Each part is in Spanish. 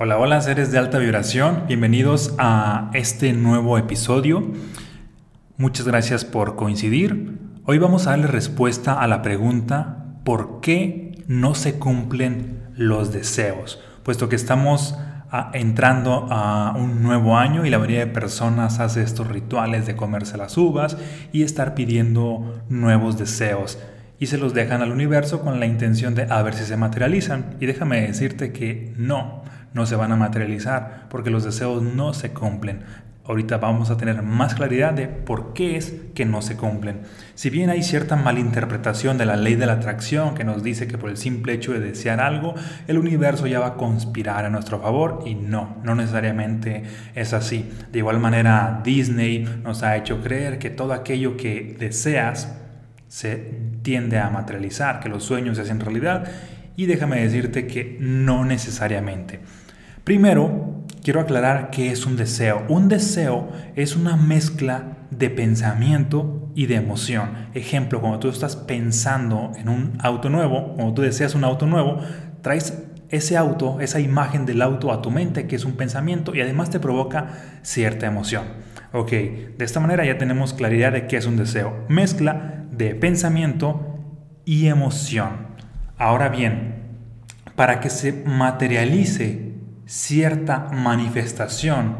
Hola, hola seres de alta vibración, bienvenidos a este nuevo episodio. Muchas gracias por coincidir. Hoy vamos a darle respuesta a la pregunta ¿por qué no se cumplen los deseos? Puesto que estamos ah, entrando a un nuevo año y la mayoría de personas hace estos rituales de comerse las uvas y estar pidiendo nuevos deseos y se los dejan al universo con la intención de a ver si se materializan. Y déjame decirte que no, no se van a materializar porque los deseos no se cumplen. Ahorita vamos a tener más claridad de por qué es que no se cumplen. Si bien hay cierta malinterpretación de la ley de la atracción que nos dice que por el simple hecho de desear algo, el universo ya va a conspirar a nuestro favor y no, no necesariamente es así. De igual manera, Disney nos ha hecho creer que todo aquello que deseas se tiende a materializar, que los sueños se hacen realidad y déjame decirte que no necesariamente. Primero, quiero aclarar qué es un deseo. Un deseo es una mezcla de pensamiento y de emoción. Ejemplo, cuando tú estás pensando en un auto nuevo, cuando tú deseas un auto nuevo, traes ese auto, esa imagen del auto a tu mente, que es un pensamiento, y además te provoca cierta emoción. Ok, de esta manera ya tenemos claridad de qué es un deseo. Mezcla de pensamiento y emoción. Ahora bien, para que se materialice cierta manifestación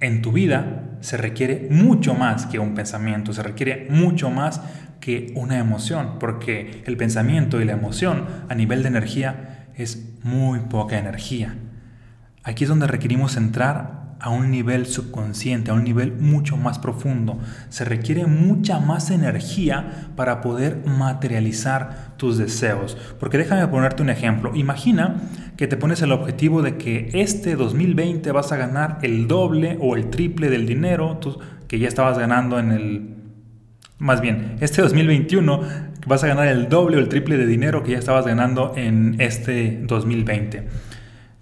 en tu vida, se requiere mucho más que un pensamiento, se requiere mucho más que una emoción, porque el pensamiento y la emoción a nivel de energía es muy poca energía. Aquí es donde requerimos entrar a un nivel subconsciente, a un nivel mucho más profundo. Se requiere mucha más energía para poder materializar tus deseos. Porque déjame ponerte un ejemplo. Imagina que te pones el objetivo de que este 2020 vas a ganar el doble o el triple del dinero que ya estabas ganando en el... Más bien, este 2021 vas a ganar el doble o el triple de dinero que ya estabas ganando en este 2020.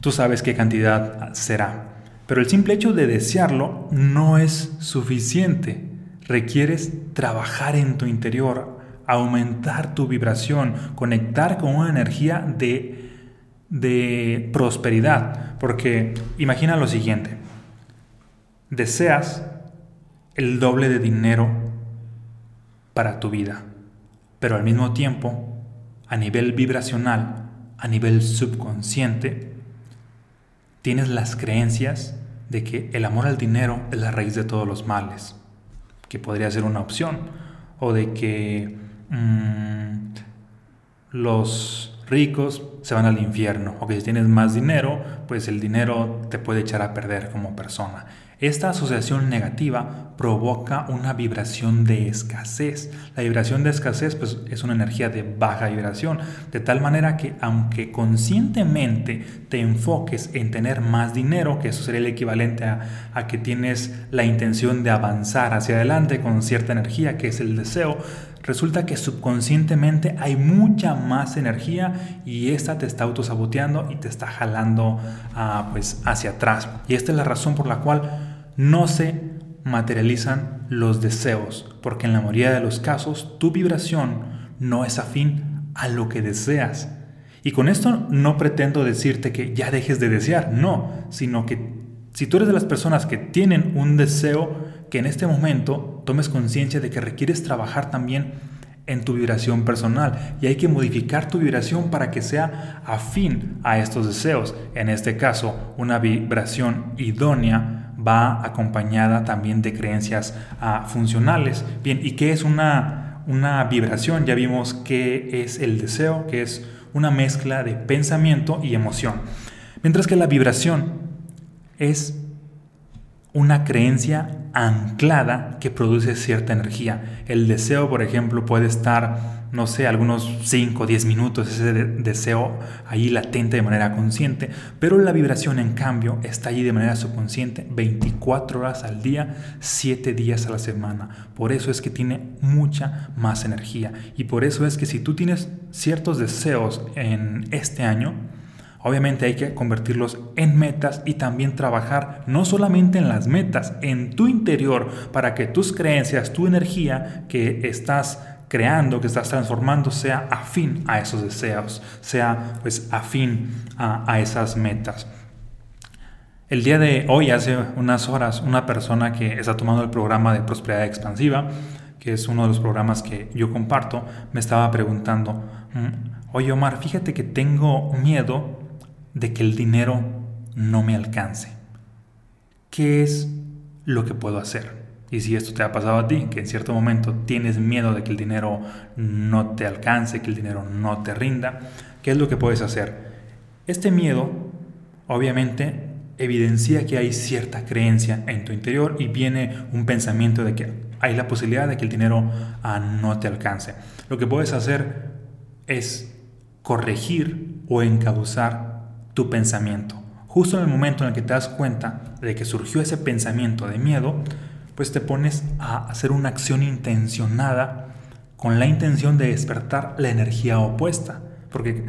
Tú sabes qué cantidad será. Pero el simple hecho de desearlo no es suficiente. Requieres trabajar en tu interior, aumentar tu vibración, conectar con una energía de, de prosperidad. Porque imagina lo siguiente. Deseas el doble de dinero para tu vida, pero al mismo tiempo, a nivel vibracional, a nivel subconsciente, tienes las creencias de que el amor al dinero es la raíz de todos los males, que podría ser una opción, o de que mm, los ricos se van al infierno, o que si tienes más dinero, pues el dinero te puede echar a perder como persona. Esta asociación negativa provoca una vibración de escasez. La vibración de escasez pues, es una energía de baja vibración, de tal manera que aunque conscientemente te enfoques en tener más dinero, que eso sería el equivalente a, a que tienes la intención de avanzar hacia adelante con cierta energía, que es el deseo, resulta que subconscientemente hay mucha más energía y esta te está autosaboteando y te está jalando ah, pues hacia atrás. Y esta es la razón por la cual no se materializan los deseos, porque en la mayoría de los casos tu vibración no es afín a lo que deseas. Y con esto no pretendo decirte que ya dejes de desear, no, sino que si tú eres de las personas que tienen un deseo, que en este momento tomes conciencia de que requieres trabajar también en tu vibración personal y hay que modificar tu vibración para que sea afín a estos deseos. En este caso, una vibración idónea va acompañada también de creencias ah, funcionales. Bien, ¿y qué es una, una vibración? Ya vimos qué es el deseo, que es una mezcla de pensamiento y emoción. Mientras que la vibración es una creencia anclada que produce cierta energía. El deseo, por ejemplo, puede estar no sé, algunos 5 o 10 minutos ese deseo ahí latente de manera consciente, pero la vibración en cambio está allí de manera subconsciente 24 horas al día, 7 días a la semana. Por eso es que tiene mucha más energía y por eso es que si tú tienes ciertos deseos en este año, Obviamente hay que convertirlos en metas y también trabajar no solamente en las metas, en tu interior, para que tus creencias, tu energía que estás creando, que estás transformando, sea afín a esos deseos, sea pues afín a, esas metas. El día de hoy, hace unas horas, una persona que está tomando el programa de Prosperidad Expansiva, que es uno de los programas que yo comparto, me estaba preguntando, mm, oye Omar, fíjate que tengo miedo de que el dinero no me alcance. ¿Qué es lo que puedo hacer? Y si esto te ha pasado a ti, que en cierto momento tienes miedo de que el dinero no te alcance, que el dinero no te rinda, ¿qué es lo que puedes hacer? Este miedo, obviamente, evidencia que hay cierta creencia en tu interior y viene un pensamiento de que hay la posibilidad de que el dinero ah, no te alcance. Lo que puedes hacer es corregir o encauzar tu pensamiento. Justo en el momento en el que te das cuenta de que surgió ese pensamiento de miedo, pues te pones a hacer una acción intencionada con la intención de despertar la energía opuesta. Porque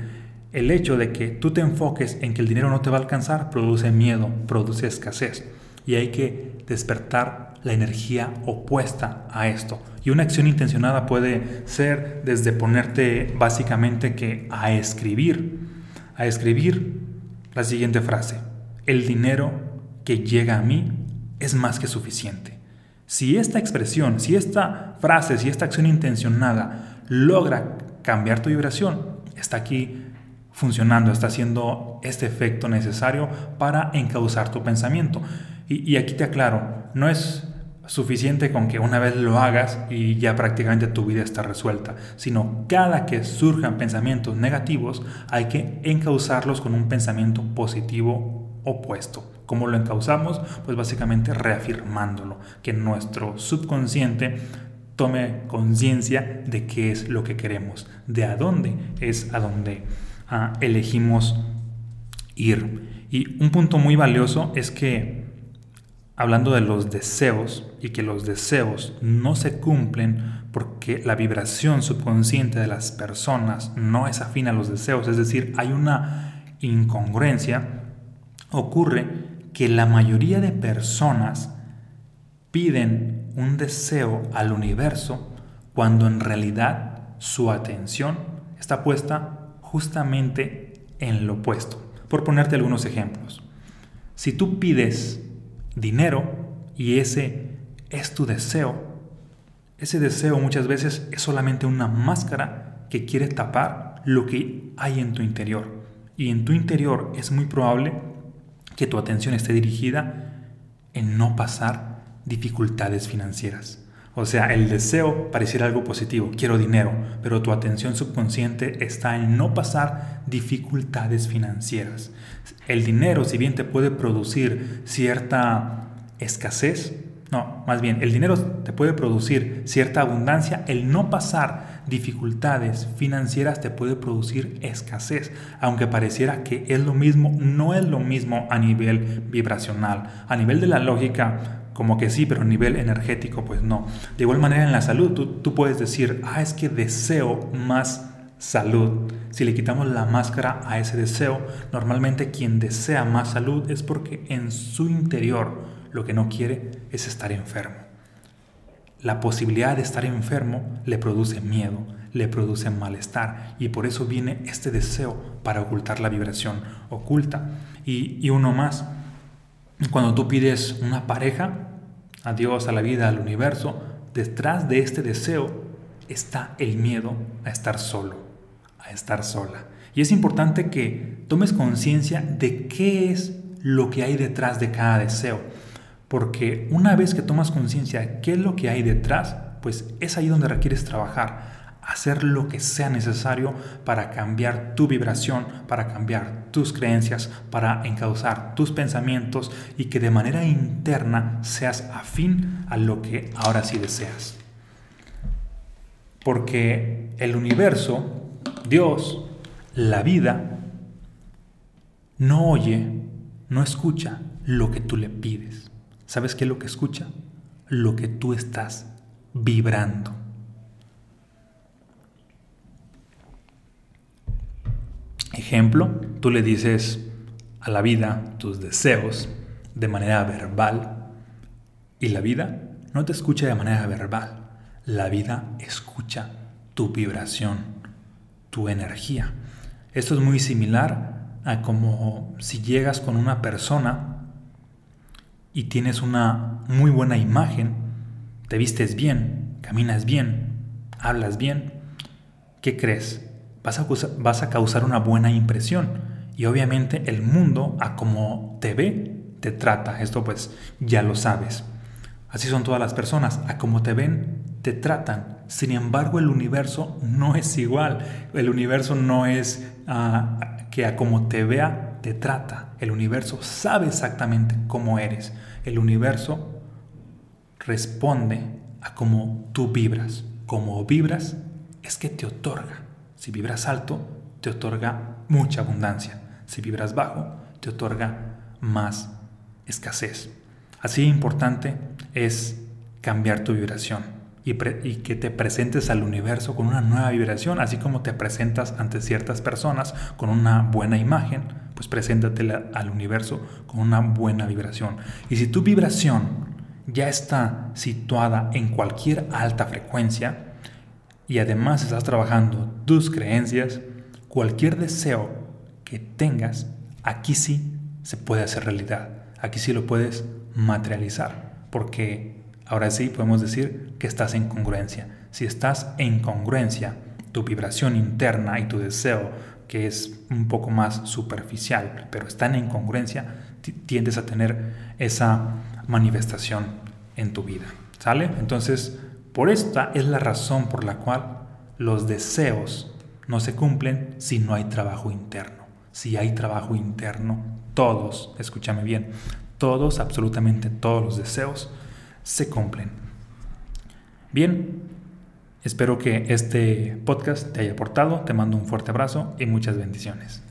el hecho de que tú te enfoques en que el dinero no te va a alcanzar produce miedo, produce escasez. Y hay que despertar la energía opuesta a esto. Y una acción intencionada puede ser desde ponerte básicamente que a escribir. A escribir la siguiente frase. El dinero que llega a mí es más que suficiente. Si esta expresión, si esta frase, si esta acción intencionada logra cambiar tu vibración, está aquí funcionando, está haciendo este efecto necesario para encauzar tu pensamiento. Y, aquí te aclaro, no es suficiente con que una vez lo hagas y ya prácticamente tu vida está resuelta, sino cada que surjan pensamientos negativos hay que encauzarlos con un pensamiento positivo opuesto. ¿Cómo lo encauzamos? Pues básicamente reafirmándolo, que nuestro subconsciente tome conciencia de qué es lo que queremos, de a dónde es a dónde ah, elegimos ir. Y un punto muy valioso es que, hablando de los deseos, y que los deseos no se cumplen porque la vibración subconsciente de las personas no es afín a los deseos, es decir, hay una incongruencia, ocurre que la mayoría de personas piden un deseo al universo cuando en realidad su atención está puesta justamente en lo opuesto. Por ponerte algunos ejemplos. Si tú pides dinero y ese es tu deseo, ese deseo muchas veces es solamente una máscara que quiere tapar lo que hay en tu interior. Y en tu interior es muy probable que tu atención esté dirigida en no pasar dificultades financieras. O sea, el deseo pareciera algo positivo, quiero dinero, pero tu atención subconsciente está en no pasar dificultades financieras. El dinero, si bien te puede producir cierta escasez, no, más bien, el dinero te puede producir cierta abundancia, el no pasar dificultades financieras te puede producir escasez, aunque pareciera que es lo mismo, no es lo mismo a nivel vibracional. A nivel de la lógica, como que sí, pero a nivel energético, pues no. De igual manera en la salud, tú, tú puedes decir, ah, es que deseo más salud. Si le quitamos la máscara a ese deseo, normalmente quien desea más salud es porque en su interior, lo que no quiere es estar enfermo. La posibilidad de estar enfermo le produce miedo, le produce malestar y por eso viene este deseo para ocultar la vibración oculta. Y, uno más, cuando tú pides una pareja, a Dios, a la vida, al universo, detrás de este deseo está el miedo a estar solo, a estar sola. Y es importante que tomes conciencia de qué es lo que hay detrás de cada deseo. Porque una vez que tomas conciencia de qué es lo que hay detrás, pues es ahí donde requieres trabajar, hacer lo que sea necesario para cambiar tu vibración, para cambiar tus creencias, para encauzar tus pensamientos y que de manera interna seas afín a lo que ahora sí deseas. Porque el universo, Dios, la vida, no oye, no escucha lo que tú le pides. ¿Sabes qué es lo que escucha? Lo que tú estás vibrando. Ejemplo, tú le dices a la vida tus deseos de manera verbal y la vida no te escucha de manera verbal. La vida escucha tu vibración, tu energía. Esto es muy similar a como si llegas con una persona y tienes una muy buena imagen, te vistes bien, caminas bien, hablas bien, ¿qué crees? Vas a, vas a causar una buena impresión y obviamente el mundo a como te ve, te trata. Esto pues ya lo sabes. Así son todas las personas, a como te ven, te tratan. Sin embargo, el universo no es igual. El universo no es ah, que a como te vea, te trata. El universo sabe exactamente cómo eres. El universo responde a cómo tú vibras. Como vibras es que te otorga. Si vibras alto, te otorga mucha abundancia. Si vibras bajo, te otorga más escasez. Así importante es cambiar tu vibración y, que te presentes al universo con una nueva vibración, así como te presentas ante ciertas personas con una buena imagen, pues preséntate al universo con una buena vibración. Y si tu vibración ya está situada en cualquier alta frecuencia y además estás trabajando tus creencias, cualquier deseo que tengas, aquí sí se puede hacer realidad. Aquí sí lo puedes materializar, porque ahora sí podemos decir que estás en congruencia. Si estás en congruencia, tu vibración interna y tu deseo, que es un poco más superficial, pero están en congruencia, tiendes a tener esa manifestación en tu vida. ¿Sale? Entonces, por esta es la razón por la cual los deseos no se cumplen si no hay trabajo interno. Si hay trabajo interno, todos, escúchame bien, todos, absolutamente todos los deseos se cumplen. Bien, espero que este podcast te haya aportado, te mando un fuerte abrazo y muchas bendiciones.